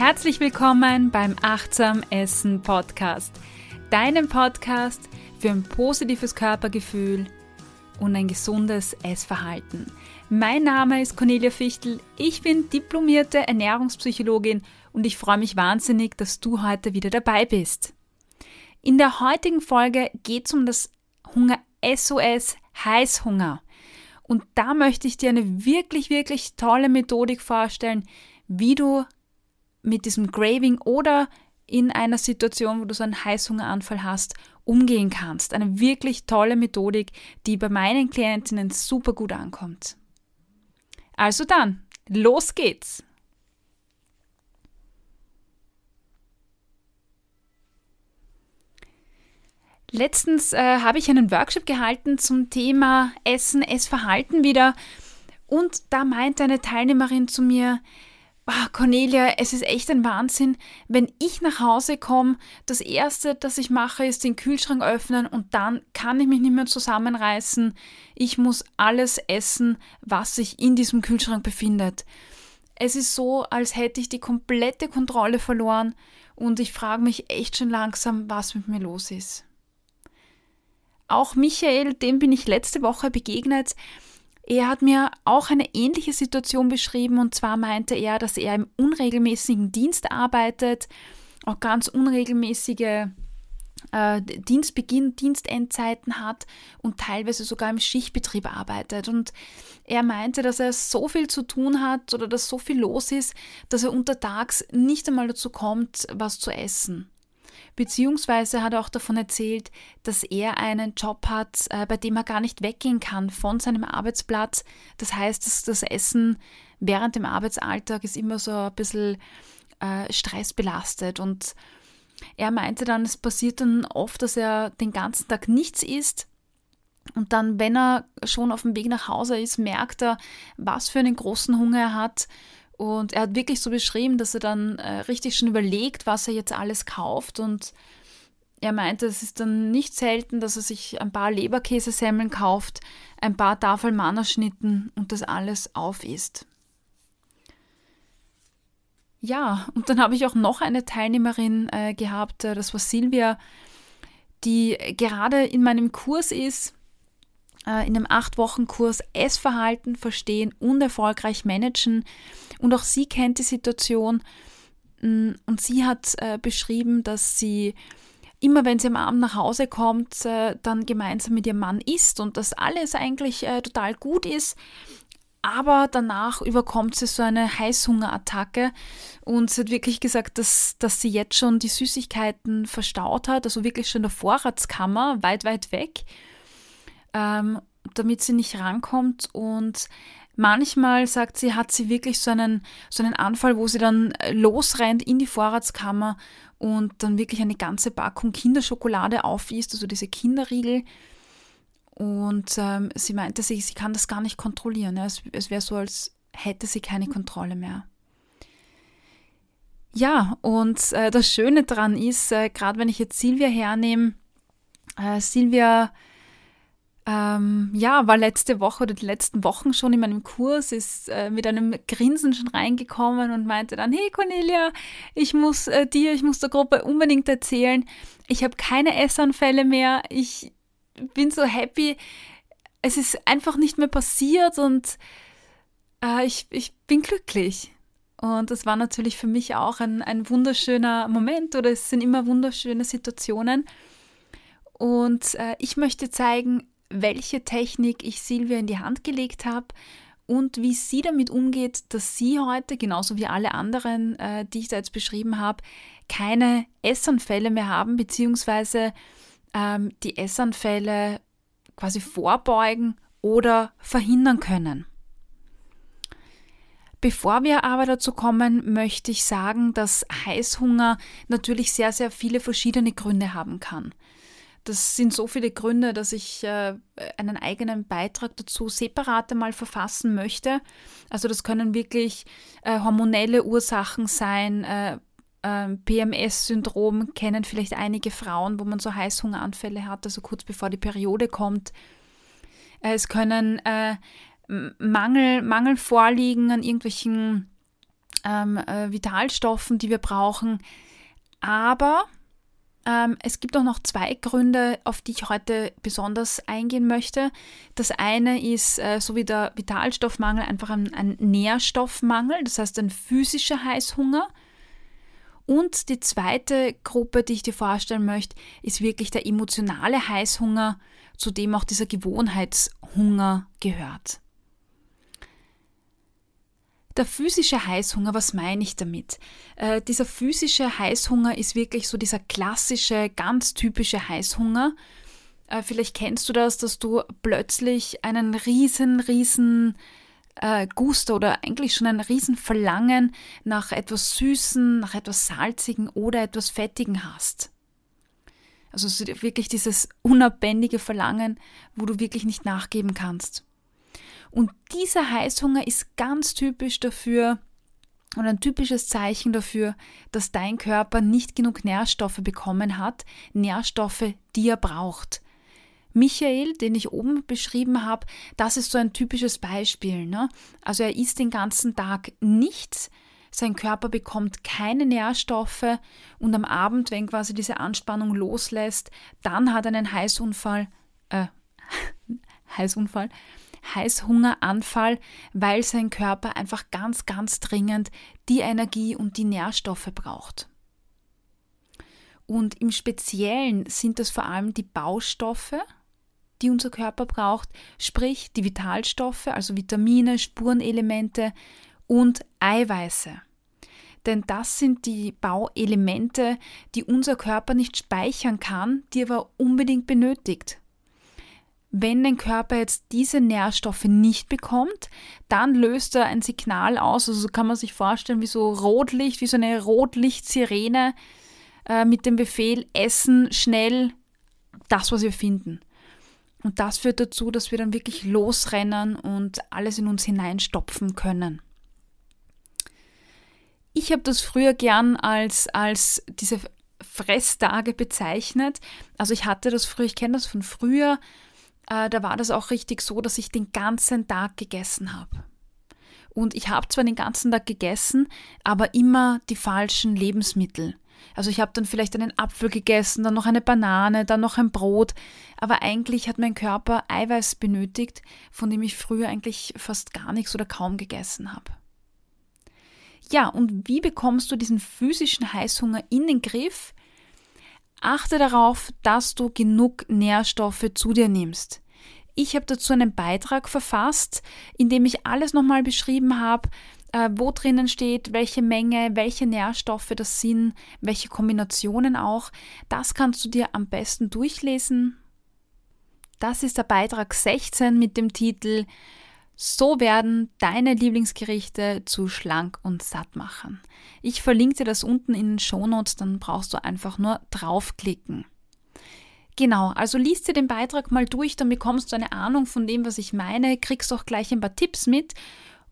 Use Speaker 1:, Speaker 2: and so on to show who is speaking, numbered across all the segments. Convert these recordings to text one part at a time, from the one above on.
Speaker 1: Herzlich willkommen beim Achtsam Essen Podcast, deinem Podcast für ein positives Körpergefühl und ein gesundes Essverhalten. Mein Name ist Cornelia Fichtel, ich bin diplomierte Ernährungspsychologin und ich freue mich wahnsinnig, dass du heute wieder dabei bist. In der heutigen Folge geht es um das Hunger SOS Heißhunger. Und da möchte ich dir eine wirklich, wirklich tolle Methodik vorstellen, wie du mit diesem Graving oder in einer Situation, wo du so einen Heißhungeranfall hast, umgehen kannst. Eine wirklich tolle Methodik, die bei meinen Klientinnen super gut ankommt. Also dann, los geht's! Letztens äh, habe ich einen Workshop gehalten zum Thema Essen, Essverhalten wieder. Und da meinte eine Teilnehmerin zu mir, oh, Cornelia, es ist echt ein Wahnsinn, wenn ich nach Hause komme, das Erste, das ich mache, ist den Kühlschrank öffnen und dann kann ich mich nicht mehr zusammenreißen. Ich muss alles essen, was sich in diesem Kühlschrank befindet. Es ist so, als hätte ich die komplette Kontrolle verloren und ich frage mich echt schon langsam, was mit mir los ist. Auch Michael, dem bin ich letzte Woche begegnet. Er hat mir auch eine ähnliche Situation beschrieben und zwar meinte er, dass er im unregelmäßigen Dienst arbeitet, auch ganz unregelmäßige äh, Dienstbeginn, Dienstendzeiten hat und teilweise sogar im Schichtbetrieb arbeitet. Und er meinte, dass er so viel zu tun hat oder dass so viel los ist, dass er untertags nicht einmal dazu kommt, was zu essen. Beziehungsweise hat er auch davon erzählt, dass er einen Job hat, äh, bei dem er gar nicht weggehen kann von seinem Arbeitsplatz. Das heißt, dass das Essen während dem Arbeitsalltag ist immer so ein bisschen äh, stressbelastet. Und er meinte dann, es passiert dann oft, dass er den ganzen Tag nichts isst. Und dann, wenn er schon auf dem Weg nach Hause ist, merkt er, was für einen großen Hunger er hat und er hat wirklich so beschrieben, dass er dann äh, richtig schon überlegt, was er jetzt alles kauft. Und er meinte, es ist dann nicht selten, dass er sich ein paar Leberkäsesemmeln kauft, ein paar Tafel Mannerschnitten und das alles aufisst. Ja, und dann habe ich auch noch eine Teilnehmerin äh, gehabt, äh, das war Silvia, die gerade in meinem Kurs ist in einem acht Wochen Kurs Essverhalten verstehen und erfolgreich managen. Und auch sie kennt die Situation mm, und sie hat äh, beschrieben, dass sie immer wenn sie am Abend nach Hause kommt, äh, dann gemeinsam mit ihrem Mann isst und dass alles eigentlich äh, total gut ist. Aber danach überkommt sie so eine Heißhungerattacke und sie hat wirklich gesagt, dass, dass sie jetzt schon die Süßigkeiten verstaut hat, also wirklich schon in der Vorratskammer, weit, weit weg ähm, damit sie nicht rankommt. Und manchmal, sagt sie, hat sie wirklich so einen, so einen Anfall, wo sie dann losrennt in die Vorratskammer und dann wirklich eine ganze Packung Kinderschokolade aufisst, also diese Kinderriegel. Und ähm, sie meinte, sie, sie kann das gar nicht kontrollieren. Ja. Es, es wäre so, als hätte sie keine Kontrolle mehr. Ja, und äh, das Schöne daran ist, äh, gerade wenn ich jetzt Silvia hernehme, äh, Silvia ähm, ja, war letzte Woche oder die letzten Wochen schon in meinem Kurs, ist äh, mit einem Grinsen schon reingekommen und meinte dann, hey Cornelia, ich muss äh, dir, ich muss der Gruppe unbedingt erzählen, ich habe keine Essanfälle mehr, ich bin so happy, es ist einfach nicht mehr passiert und äh, ich, ich bin glücklich. Und das war natürlich für mich auch ein, ein wunderschöner Moment oder es sind immer wunderschöne Situationen. Und äh, ich möchte zeigen, welche Technik ich Silvia in die Hand gelegt habe und wie sie damit umgeht, dass sie heute, genauso wie alle anderen, äh, die ich da jetzt beschrieben habe, keine Essanfälle mehr haben, beziehungsweise ähm, die Essanfälle quasi vorbeugen oder verhindern können. Bevor wir aber dazu kommen, möchte ich sagen, dass Heißhunger natürlich sehr, sehr viele verschiedene Gründe haben kann. Das sind so viele Gründe, dass ich äh, einen eigenen Beitrag dazu separat einmal verfassen möchte. Also das können wirklich äh, hormonelle Ursachen sein. Äh, ähm, PMS-Syndrom kennen vielleicht einige Frauen, wo man so Heißhungeranfälle hat, also kurz bevor die Periode kommt. es können äh, Mangel, Mangel vorliegen an irgendwelchen ähm, äh, Vitalstoffen, die wir brauchen. Aber es gibt auch noch zwei Gründe, auf die ich heute besonders eingehen möchte. Das eine ist, äh, so wie der Vitalstoffmangel, einfach ein, ein Nährstoffmangel, das heißt ein physischer Heißhunger. Und die zweite Gruppe, die ich dir vorstellen möchte, ist wirklich der emotionale Heißhunger, zu dem auch dieser Gewohnheitshunger gehört. Der physische Heißhunger, was meine ich damit? Äh, dieser physische Heißhunger ist wirklich so dieser klassische, ganz typische Heißhunger. Äh, vielleicht kennst du das, dass du plötzlich einen riesen, riesen äh, Guster oder eigentlich schon ein riesen Verlangen nach etwas Süßen, nach etwas Salzigen oder etwas Fettigen hast. Also wirklich dieses unabändige Verlangen, wo du wirklich nicht nachgeben kannst. Und dieser Heißhunger ist ganz typisch dafür und ein typisches Zeichen dafür, dass dein Körper nicht genug Nährstoffe bekommen hat, Nährstoffe, die er braucht. Michael, den ich oben beschrieben habe, das ist so ein typisches Beispiel. Ne? Also er isst den ganzen Tag nichts, sein Körper bekommt keine Nährstoffe und am Abend, wenn quasi diese Anspannung loslässt, dann hat er einen Heißunfall, äh, Heißunfall, Heißhungeranfall, weil sein Körper einfach ganz, ganz dringend die Energie und die Nährstoffe braucht. Und im Speziellen sind das vor allem die Baustoffe, die unser Körper braucht, sprich die Vitalstoffe, also Vitamine, Spurenelemente und Eiweiße. Denn das sind die Bauelemente, die unser Körper nicht speichern kann, die aber unbedingt benötigt. Wenn dein Körper jetzt diese Nährstoffe nicht bekommt, dann löst er ein Signal aus. Also so kann man sich vorstellen, wie so Rotlicht, wie so eine Rotlichtsirene äh, mit dem Befehl Essen schnell das, was wir finden. Und das führt dazu, dass wir dann wirklich losrennen und alles in uns hineinstopfen können. Ich habe das früher gern als, als diese Fresstage bezeichnet. Also ich hatte das früher, ich kenne das von früher, äh, da war das auch richtig so, dass ich den ganzen Tag gegessen habe. Und ich habe zwar den ganzen Tag gegessen, aber immer die falschen Lebensmittel. Also ich habe dann vielleicht einen Apfel gegessen, dann noch eine Banane, dann noch ein Brot, aber eigentlich hat mein Körper Eiweiß benötigt, von dem ich früher eigentlich fast gar nichts oder kaum gegessen habe. Ja, und wie bekommst du diesen physischen Heißhunger in den Griff? Achte darauf, dass du genug Nährstoffe zu dir nimmst. Ich habe dazu einen Beitrag verfasst, in dem ich alles nochmal beschrieben habe, äh, wo drinnen steht, welche Menge, welche Nährstoffe das sind, welche Kombinationen auch. Das kannst du dir am besten durchlesen. Das ist der Beitrag 16 mit dem Titel so werden deine Lieblingsgerichte zu schlank und satt machen. Ich verlinke dir das unten in den Shownotes, dann brauchst du einfach nur draufklicken. Genau, also liest dir den Beitrag mal durch, dann bekommst du eine Ahnung von dem, was ich meine, kriegst auch gleich ein paar Tipps mit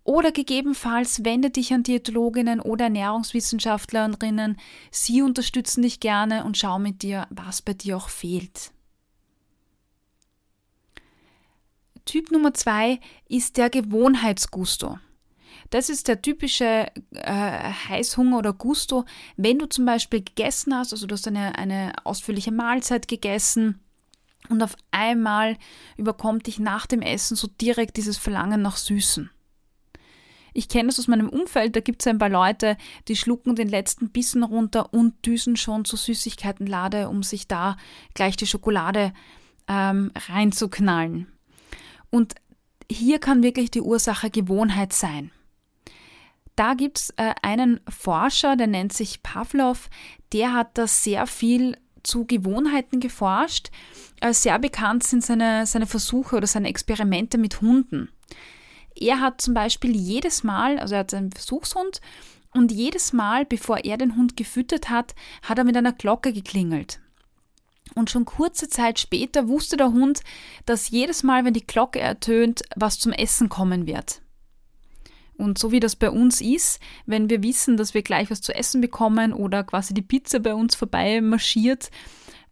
Speaker 1: oder gegebenenfalls wende dich an Diätologinnen oder Ernährungswissenschaftlerinnen. Sie unterstützen dich gerne und schau mit dir, was bei dir auch fehlt. Typ Nummer zwei ist der Gewohnheitsgusto. Das ist der typische äh, Heißhunger oder Gusto, wenn du zum Beispiel gegessen hast, also du hast eine, eine ausführliche Mahlzeit gegessen und auf einmal überkommt dich nach dem Essen so direkt dieses Verlangen nach Süßen. Ich kenne das aus meinem Umfeld, da gibt es ein paar Leute, die schlucken den letzten Bissen runter und düsen schon zur Süßigkeitenlade, um sich da gleich die Schokolade ähm, reinzuknallen. Und hier kann wirklich die Ursache Gewohnheit sein. Da gibt es äh, einen Forscher, der nennt sich Pavlov, der hat da sehr viel zu Gewohnheiten geforscht. Äh, sehr bekannt sind seine, seine Versuche oder seine Experimente mit Hunden. Er hat zum Beispiel jedes Mal, also er hat einen Versuchshund, und jedes Mal, bevor er den Hund gefüttert hat, hat er mit einer Glocke geklingelt. Und schon kurze Zeit später wusste der Hund, dass jedes Mal, wenn die Glocke ertönt, was zum Essen kommen wird. Und so wie das bei uns ist, wenn wir wissen, dass wir gleich was zu essen bekommen oder quasi die Pizza bei uns vorbei marschiert,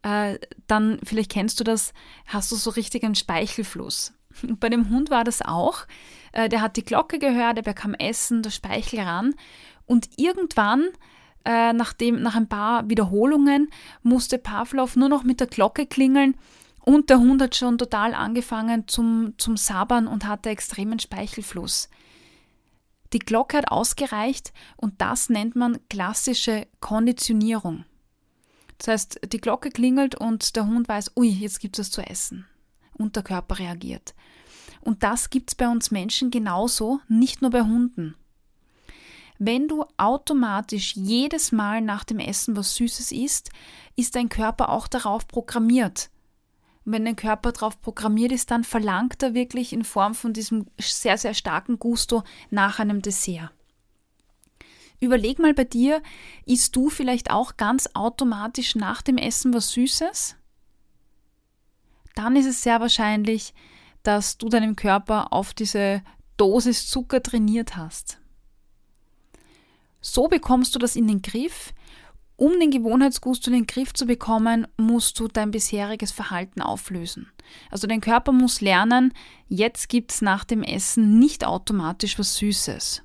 Speaker 1: äh, dann, vielleicht kennst du das, hast du so richtig einen Speichelfluss. Und bei dem Hund war das auch. Äh, der hat die Glocke gehört, er bekam Essen, der Speichel ran Und irgendwann, äh, nachdem, nach ein paar Wiederholungen, musste Pavlov nur noch mit der Glocke klingeln und der Hund hat schon total angefangen zum, zum Sabbern und hatte extremen Speichelfluss. Die Glocke hat ausgereicht und das nennt man klassische Konditionierung. Das heißt, die Glocke klingelt und der Hund weiß, ui, jetzt gibt es was zu essen. Und der Körper reagiert. Und das gibt es bei uns Menschen genauso, nicht nur bei Hunden. Wenn du automatisch jedes Mal nach dem Essen was Süßes isst, ist dein Körper auch darauf programmiert. Und wenn dein Körper darauf programmiert ist, dann verlangt er wirklich in Form von diesem sehr, sehr starken Gusto nach einem Dessert. Überleg mal bei dir, isst du vielleicht auch ganz automatisch nach dem Essen was Süßes? Dann ist es sehr wahrscheinlich, dass du deinem Körper auf diese Dosis Zucker trainiert hast. So bekommst du das in den Griff. Um den Gewohnheitsgusto in den Griff zu bekommen, musst du dein bisheriges Verhalten auflösen. Also dein Körper muss lernen, jetzt gibt es nach dem Essen nicht automatisch was Süßes.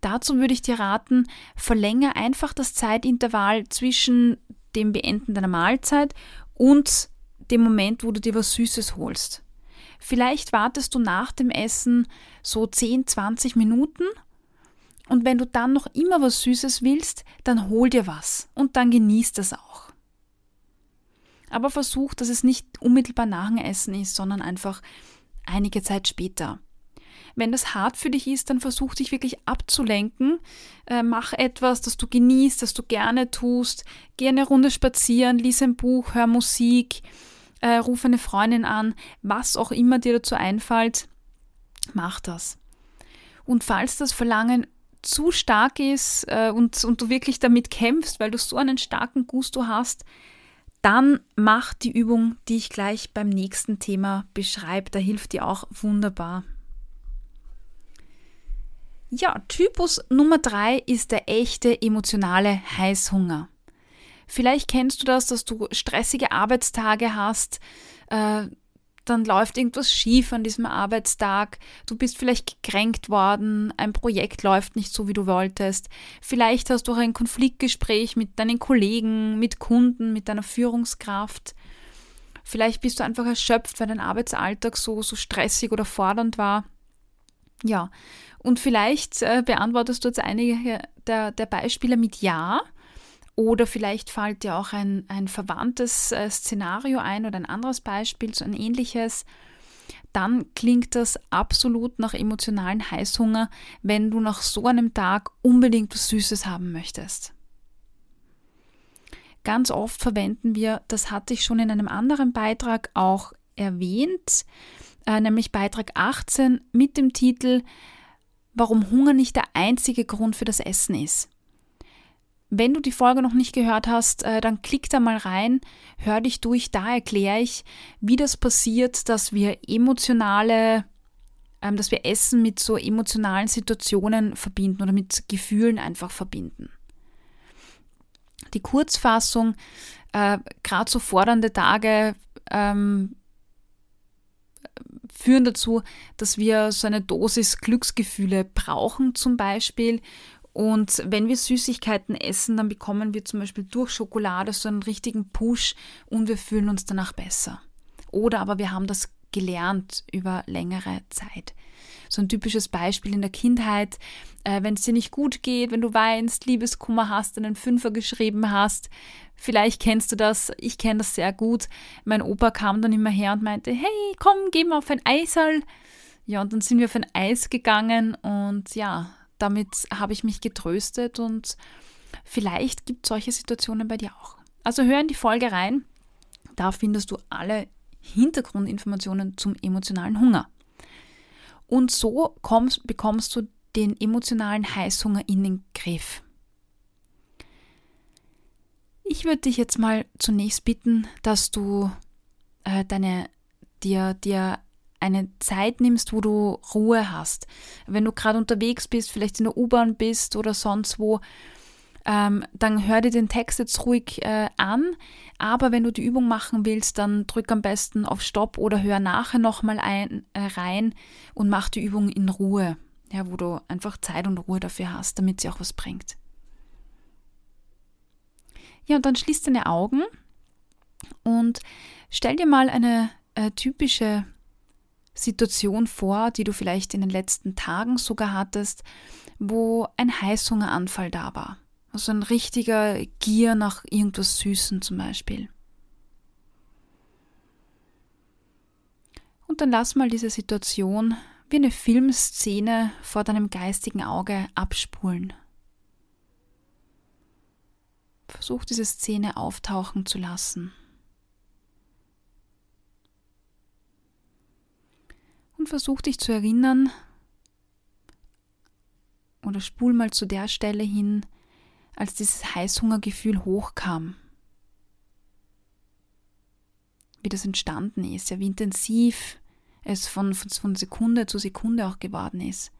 Speaker 1: Dazu würde ich dir raten, verlängere einfach das Zeitintervall zwischen dem Beenden deiner Mahlzeit und dem Moment, wo du dir was Süßes holst. Vielleicht wartest du nach dem Essen so 10, 20 Minuten und wenn du dann noch immer was Süßes willst, dann hol dir was und dann genieß das auch. Aber versuch, dass es nicht unmittelbar nach dem Essen ist, sondern einfach einige Zeit später. Wenn das hart für dich ist, dann versuch dich wirklich abzulenken. Äh, mach etwas, das du genießt, das du gerne tust. Geh eine Runde spazieren, lies ein Buch, hör Musik, äh, ruf eine Freundin an, was auch immer dir dazu einfällt, mach das. Und falls das Verlangen zu stark ist äh, und, und du wirklich damit kämpfst, weil du so einen starken Gusto hast, dann mach die Übung, die ich gleich beim nächsten Thema beschreibe. Da hilft dir auch wunderbar. Ja, Typus Nummer drei ist der echte emotionale Heißhunger. Vielleicht kennst du das, dass du stressige Arbeitstage hast, äh, dann läuft irgendwas schief an diesem Arbeitstag, du bist vielleicht gekränkt worden, ein Projekt läuft nicht so, wie du wolltest, vielleicht hast du auch ein Konfliktgespräch mit deinen Kollegen, mit Kunden, mit deiner Führungskraft. Vielleicht bist du einfach erschöpft, weil dein Arbeitsalltag so, so stressig oder fordernd war. Ja, und vielleicht äh, beantwortest du jetzt einige der, der Beispiele mit Ja oder vielleicht fällt dir auch ein, ein verwandtes äh, Szenario ein oder ein anderes Beispiel, so ein ähnliches. Dann klingt das absolut nach emotionalen Heißhunger, wenn du nach so einem Tag unbedingt was Süßes haben möchtest. Ganz oft verwenden wir, das hatte ich schon in einem anderen Beitrag auch erwähnt, äh, nämlich Beitrag 18 mit dem Titel Warum Hunger nicht der einzige Grund für das Essen ist. Wenn du die Folge noch nicht gehört hast, äh, dann klick da mal rein, hör dich durch, da erkläre ich, wie das passiert, dass wir emotionale, ähm, dass wir Essen mit so emotionalen Situationen verbinden oder mit Gefühlen einfach verbinden. Die Kurzfassung, äh, gerade so fordernde Tage ähm, führen dazu, dass wir so eine Dosis Glücksgefühle brauchen zum Beispiel und wenn wir Süßigkeiten essen, dann bekommen wir zum Beispiel durch Schokolade so einen richtigen Push und wir fühlen uns danach besser. Oder aber wir haben das gelernt über längere Zeit. So ein typisches Beispiel in der Kindheit, äh, wenn es dir nicht gut geht, wenn du weinst, Liebeskummer hast, einen Fünfer geschrieben hast. Vielleicht kennst du das, ich kenne das sehr gut. Mein Opa kam dann immer her und meinte, hey, komm, geh mal auf ein Eisal. Ja, und dann sind wir auf ein Eis gegangen und ja, damit habe ich mich getröstet und vielleicht gibt es solche Situationen bei dir auch. Also hör in die Folge rein. Da findest du alle Hintergrundinformationen zum emotionalen Hunger. Und so kommst, bekommst du den emotionalen Heißhunger in den Griff. Ich würde dich jetzt mal zunächst bitten, dass du äh, deine, dir, dir eine Zeit nimmst, wo du Ruhe hast. Wenn du gerade unterwegs bist, vielleicht in der U-Bahn bist oder sonst wo, ähm, dann hör dir den Text jetzt ruhig äh, an. Aber wenn du die Übung machen willst, dann drück am besten auf Stopp oder hör nachher nochmal äh, rein und mach die Übung in Ruhe. Ja, wo du einfach Zeit und Ruhe dafür hast, damit sie auch was bringt. Ja, und dann schließ deine Augen und stell dir mal eine äh, typische Situation vor, die du vielleicht in den letzten Tagen sogar hattest, wo ein Heißhungeranfall da war. Also ein richtiger Gier nach irgendwas Süßen zum Beispiel. Und dann lass mal diese Situation wie eine Filmszene vor deinem geistigen Auge abspulen. Versuch diese Szene auftauchen zu lassen. Versuch dich zu erinnern oder spul mal zu der Stelle hin, als dieses Heißhungergefühl hochkam. Wie das entstanden ist, ja, wie intensiv es von, von Sekunde zu Sekunde auch geworden ist.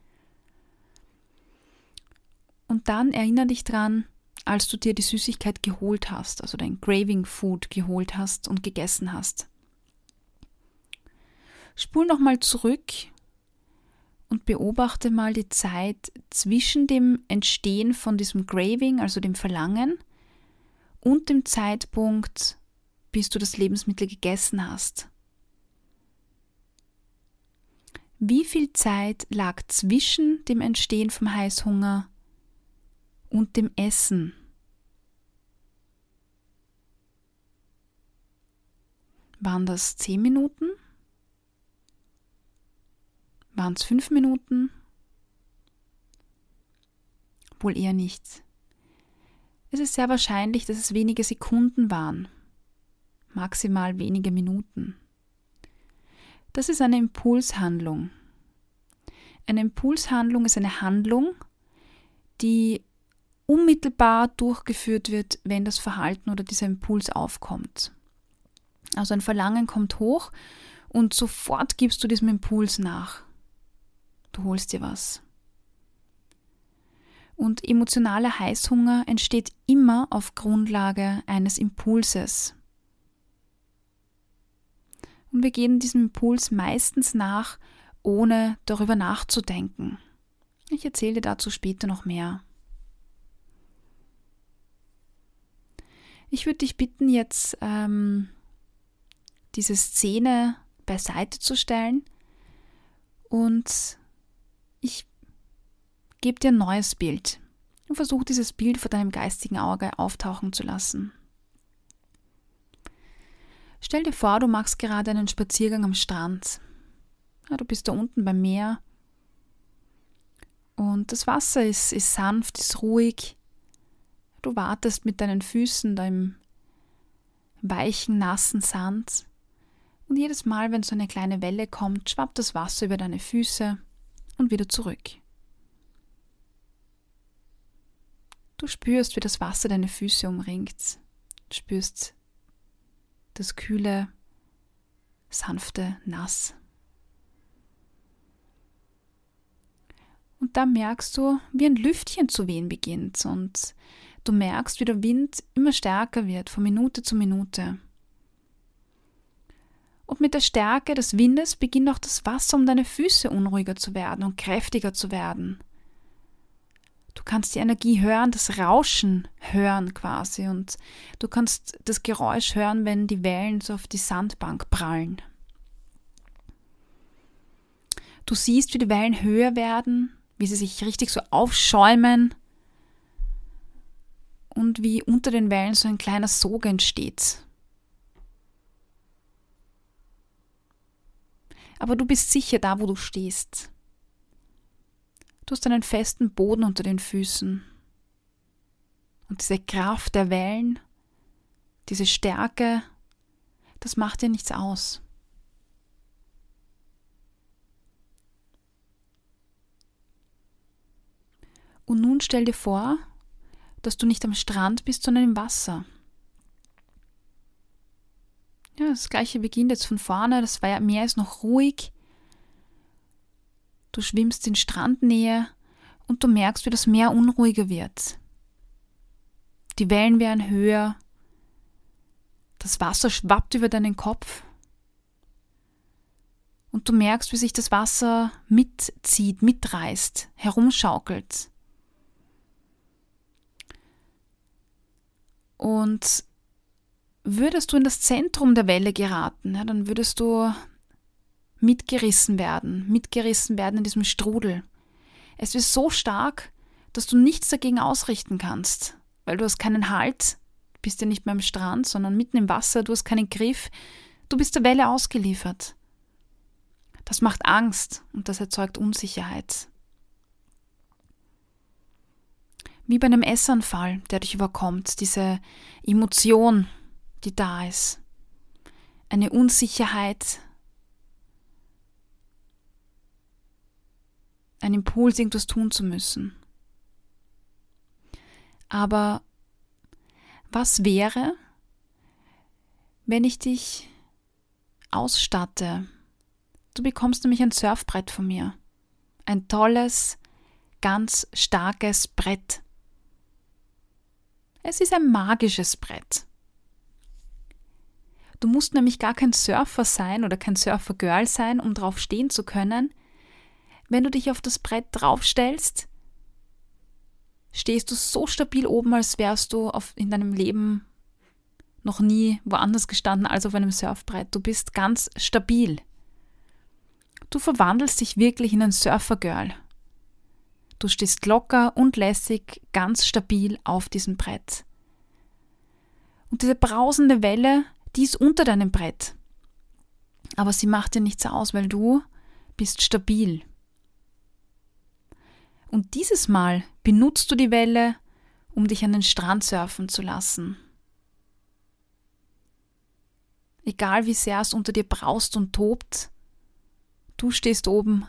Speaker 1: Und dann erinnere dich dran, als du dir die Süßigkeit geholt hast, also dein Craving Food geholt hast und gegessen hast. Spul nochmal zurück und beobachte mal die Zeit zwischen dem Entstehen von diesem Craving, also dem Verlangen, und dem Zeitpunkt, bis du das Lebensmittel gegessen hast. Wie viel Zeit lag zwischen dem Entstehen vom Heißhunger und dem Essen? Waren das zehn Minuten? Waren es fünf Minuten? Wohl eher nicht. Es ist sehr wahrscheinlich, dass es wenige Sekunden waren, maximal wenige Minuten. Das ist eine Impulshandlung. Eine Impulshandlung ist eine Handlung, die unmittelbar durchgeführt wird, wenn das Verhalten oder dieser Impuls aufkommt. Also ein Verlangen kommt hoch und sofort gibst du diesem Impuls nach. Du holst dir was. Und emotionaler Heißhunger entsteht immer auf Grundlage eines Impulses. Und wir gehen diesem Impuls meistens nach, ohne darüber nachzudenken. Ich erzähle dir dazu später noch mehr. Ich würde dich bitten, jetzt ähm, diese Szene beiseite zu stellen und ich gebe dir ein neues Bild und versuche dieses Bild vor deinem geistigen Auge auftauchen zu lassen. Stell dir vor, du machst gerade einen Spaziergang am Strand. Ja, du bist da unten beim Meer und das Wasser ist, ist sanft, ist ruhig. Du wartest mit deinen Füßen da im weichen, nassen Sand. Und jedes Mal, wenn so eine kleine Welle kommt, schwappt das Wasser über deine Füße und wieder zurück. Du spürst, wie das Wasser deine Füße umringt. Du spürst das kühle, sanfte Nass. Und da merkst du, wie ein Lüftchen zu wehen beginnt und du merkst, wie der Wind immer stärker wird von Minute zu Minute. Und mit der Stärke des Windes beginnt auch das Wasser um deine Füße unruhiger zu werden und kräftiger zu werden. Du kannst die Energie hören, das Rauschen hören quasi und du kannst das Geräusch hören, wenn die Wellen so auf die Sandbank prallen. Du siehst, wie die Wellen höher werden, wie sie sich richtig so aufschäumen und wie unter den Wellen so ein kleiner Sog entsteht. Aber du bist sicher da, wo du stehst. Du hast einen festen Boden unter den Füßen. Und diese Kraft der Wellen, diese Stärke, das macht dir nichts aus. Und nun stell dir vor, dass du nicht am Strand bist, sondern im Wasser. Ja, das gleiche beginnt jetzt von vorne. Das Meer ist noch ruhig. Du schwimmst in Strandnähe und du merkst, wie das Meer unruhiger wird. Die Wellen werden höher. Das Wasser schwappt über deinen Kopf. Und du merkst, wie sich das Wasser mitzieht, mitreißt, herumschaukelt. Und würdest du in das Zentrum der Welle geraten, ja, dann würdest du mitgerissen werden, mitgerissen werden in diesem Strudel. Es ist so stark, dass du nichts dagegen ausrichten kannst, weil du hast keinen Halt, bist ja nicht mehr am Strand, sondern mitten im Wasser, du hast keinen Griff, du bist der Welle ausgeliefert. Das macht Angst und das erzeugt Unsicherheit. Wie bei einem Essanfall, der dich überkommt, diese Emotion, die da ist. Eine Unsicherheit, ein Impuls, irgendwas tun zu müssen. Aber was wäre, wenn ich dich ausstatte? Du bekommst nämlich ein Surfbrett von mir. Ein tolles, ganz starkes Brett. Es ist ein magisches Brett. Du musst nämlich gar kein Surfer sein oder kein Surfer-Girl sein, um drauf stehen zu können. Wenn du dich auf das Brett draufstellst, stehst du so stabil oben, als wärst du auf, in deinem Leben noch nie woanders gestanden als auf einem Surfbrett. Du bist ganz stabil. Du verwandelst dich wirklich in ein Surfer-Girl. Du stehst locker und lässig, ganz stabil auf diesem Brett. Und diese brausende Welle, die ist unter deinem Brett. Aber sie macht dir nichts aus, weil du bist stabil. Und dieses Mal benutzt du die Welle, um dich an den Strand surfen zu lassen. Egal wie sehr es unter dir braust und tobt, du stehst oben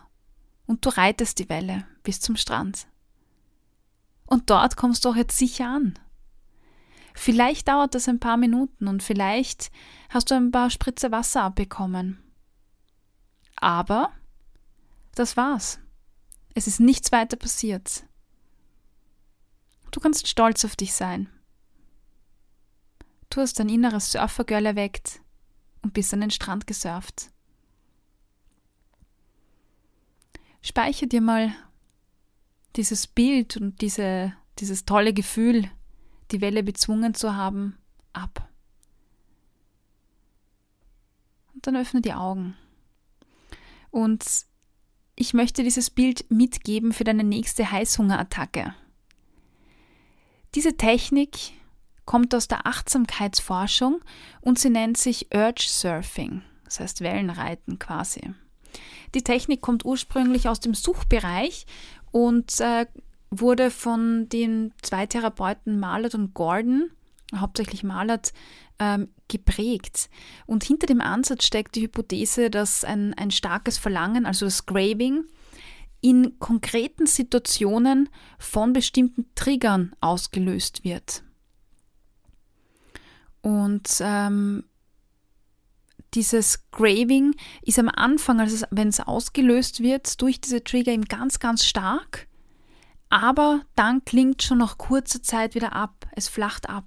Speaker 1: und du reitest die Welle bis zum Strand. Und dort kommst du auch jetzt sicher an. Vielleicht dauert das ein paar Minuten und vielleicht hast du ein paar Spritze Wasser abbekommen. Aber das war's. Es ist nichts weiter passiert. Du kannst stolz auf dich sein. Du hast dein inneres Surfergirl erweckt und bist an den Strand gesurft. Speicher dir mal dieses Bild und diese, dieses tolle Gefühl, die Welle bezwungen zu haben, ab. Und dann öffne die Augen. Und ich möchte dieses Bild mitgeben für deine nächste Heißhungerattacke. Diese Technik kommt aus der Achtsamkeitsforschung und sie nennt sich Urge Surfing, das heißt Wellenreiten quasi. Die Technik kommt ursprünglich aus dem Suchbereich und äh, wurde von den zwei Therapeuten Malert und Gordon, hauptsächlich Malert, ähm, geprägt. Und hinter dem Ansatz steckt die Hypothese, dass ein, ein starkes Verlangen, also das Craving, in konkreten Situationen von bestimmten Triggern ausgelöst wird. Und ähm, dieses Craving ist am Anfang, also wenn es ausgelöst wird, durch diese Trigger eben ganz, ganz stark, aber dann klingt schon nach kurzer Zeit wieder ab, es flacht ab.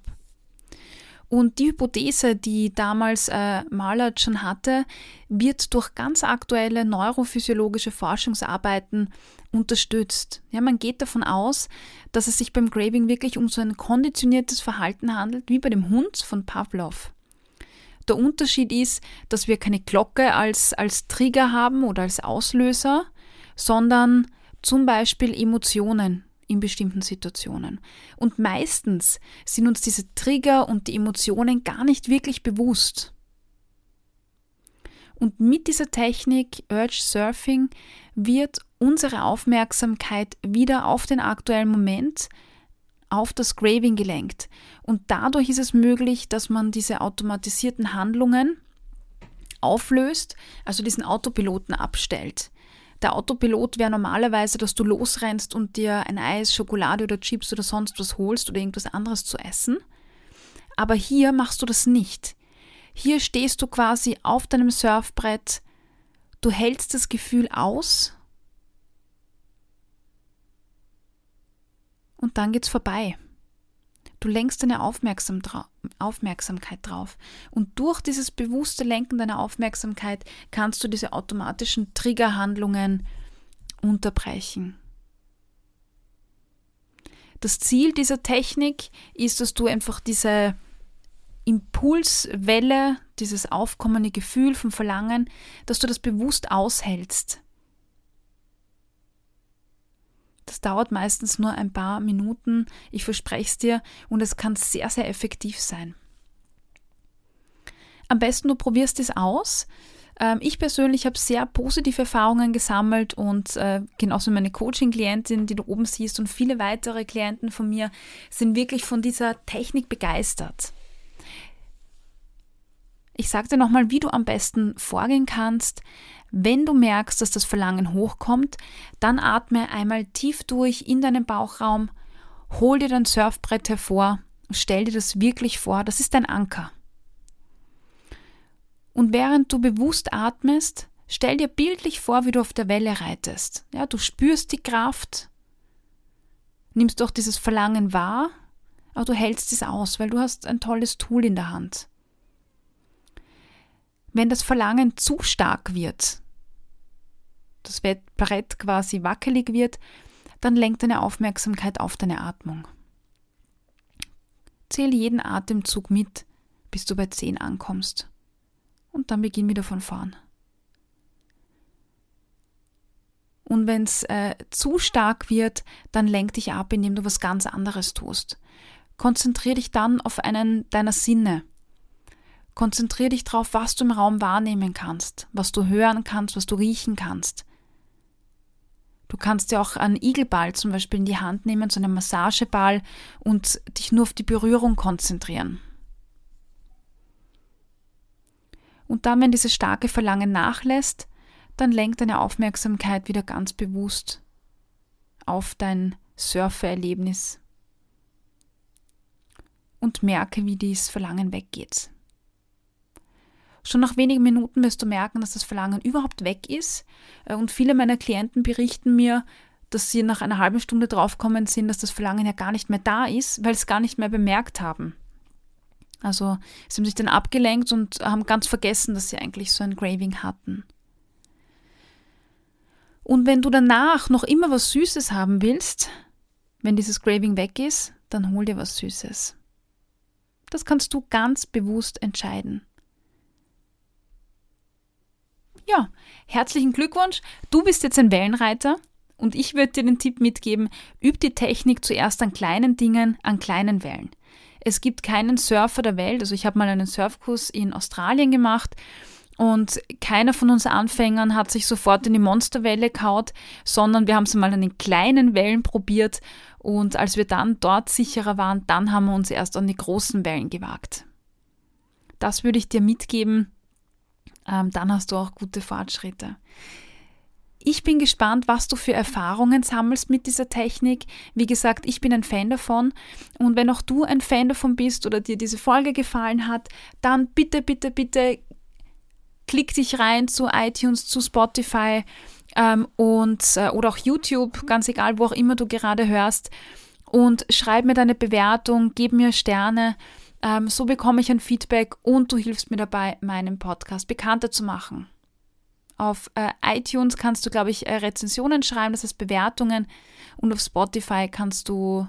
Speaker 1: Und die Hypothese, die damals äh, Mahlert schon hatte, wird durch ganz aktuelle neurophysiologische Forschungsarbeiten unterstützt. Ja, man geht davon aus, dass es sich beim Craving wirklich um so ein konditioniertes Verhalten handelt, wie bei dem Hund von Pavlov. Der Unterschied ist, dass wir keine Glocke als, als Trigger haben oder als Auslöser, sondern zum Beispiel Emotionen, in bestimmten Situationen. Und meistens sind uns diese Trigger und die Emotionen gar nicht wirklich bewusst. Und mit dieser Technik Urge Surfing wird unsere Aufmerksamkeit wieder auf den aktuellen Moment, auf das Craving gelenkt. Und dadurch ist es möglich, dass man diese automatisierten Handlungen auflöst, also diesen Autopiloten abstellt. Der Autopilot wäre normalerweise, dass du losrennst und dir ein Eis, Schokolade oder Chips oder sonst was holst oder irgendwas anderes zu essen. Aber hier machst du das nicht. Hier stehst du quasi auf deinem Surfbrett, du hältst das Gefühl aus und dann geht's vorbei. Du lenkst deine Aufmerksam Aufmerksamkeit drauf. Und durch dieses bewusste Lenken deiner Aufmerksamkeit kannst du diese automatischen Triggerhandlungen unterbrechen. Das Ziel dieser Technik ist, dass du einfach diese Impulswelle, dieses aufkommende Gefühl vom Verlangen, dass du das bewusst aushältst. Das dauert meistens nur ein paar Minuten, ich verspreche es dir, und es kann sehr, sehr effektiv sein. Am besten du probierst es aus. Ähm, ich persönlich habe sehr positive Erfahrungen gesammelt und äh, genauso meine Coaching-Klientin, die du oben siehst, und viele weitere Klienten von mir sind wirklich von dieser Technik begeistert. Ich sage dir nochmal, wie du am besten vorgehen kannst. Wenn du merkst, dass das Verlangen hochkommt, dann atme einmal tief durch in deinen Bauchraum, hol dir dein Surfbrett hervor und stell dir das wirklich vor, das ist dein Anker. Und während du bewusst atmest, stell dir bildlich vor, wie du auf der Welle reitest. Ja, du spürst die Kraft, nimmst doch dieses Verlangen wahr, aber du hältst es aus, weil du hast ein tolles Tool in der Hand. Wenn das Verlangen zu stark wird, das Brett quasi wackelig wird, dann lenkt deine Aufmerksamkeit auf deine Atmung. Zähle jeden Atemzug mit, bis du bei 10 ankommst. Und dann beginn wieder von vorn. Und wenn es äh, zu stark wird, dann lenk dich ab, indem du was ganz anderes tust. Konzentriere dich dann auf einen deiner Sinne. Konzentriere dich darauf, was du im Raum wahrnehmen kannst, was du hören kannst, was du riechen kannst. Du kannst dir auch einen Igelball zum Beispiel in die Hand nehmen, so einen Massageball und dich nur auf die Berührung konzentrieren. Und dann, wenn dieses starke Verlangen nachlässt, dann lenkt deine Aufmerksamkeit wieder ganz bewusst auf dein Surfererlebnis und merke, wie dieses Verlangen weggeht. Schon nach wenigen Minuten wirst du merken, dass das Verlangen überhaupt weg ist. Äh, und viele meiner Klienten berichten mir, dass sie nach einer halben Stunde draufkommen sind, dass das Verlangen ja gar nicht mehr da ist, weil sie es gar nicht mehr bemerkt haben. Also sie haben sich dann abgelenkt und haben ganz vergessen, dass sie eigentlich so ein Graving hatten. Und wenn du danach noch immer was Süßes haben willst, wenn dieses Graving weg ist, dann hol dir was Süßes. Das kannst du ganz bewusst entscheiden ja, herzlichen Glückwunsch. Du bist jetzt ein Wellenreiter und ich würde dir den Tipp mitgeben, üb die Technik zuerst an kleinen Dingen, an kleinen Wellen. Es gibt keinen Surfer der Welt, also ich habe mal einen Surfkurs in Australien gemacht und keiner von uns Anfängern hat sich sofort in die Monsterwelle kaut, sondern wir haben es mal an den kleinen Wellen probiert und als wir dann dort sicherer waren, dann haben wir uns erst an die großen Wellen gewagt. Das würde ich dir mitgeben, ähm, dann hast du auch gute Fortschritte. Ich bin gespannt, was du für Erfahrungen sammelst mit dieser Technik. Wie gesagt, ich bin ein Fan davon. Und wenn auch du ein Fan davon bist oder dir diese Folge gefallen hat, dann bitte, bitte, bitte klick dich rein zu iTunes, zu Spotify ähm, und, äh, oder auch YouTube, ganz egal, wo auch immer du gerade hörst. Und schreib mir deine Bewertung, gib mir Sterne. Ähm, so bekomme ich ein Feedback und du hilfst mir dabei, meinen Podcast bekannter zu machen. Auf äh, iTunes kannst du, glaube ich, äh, Rezensionen schreiben, das heißt Bewertungen. Und auf Spotify kannst du,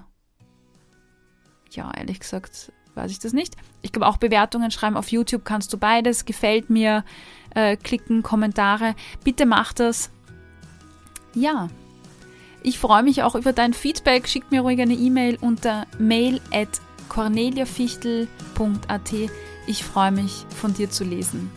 Speaker 1: ja, ehrlich gesagt, weiß ich das nicht. Ich glaube auch Bewertungen schreiben. Auf YouTube kannst du beides. Gefällt mir, äh, klicken, Kommentare. Bitte mach das. Ja. Ich freue mich auch über dein Feedback. Schick mir ruhig eine E-Mail unter mail at corneliafichtel.at. Ich freue mich, von dir zu lesen.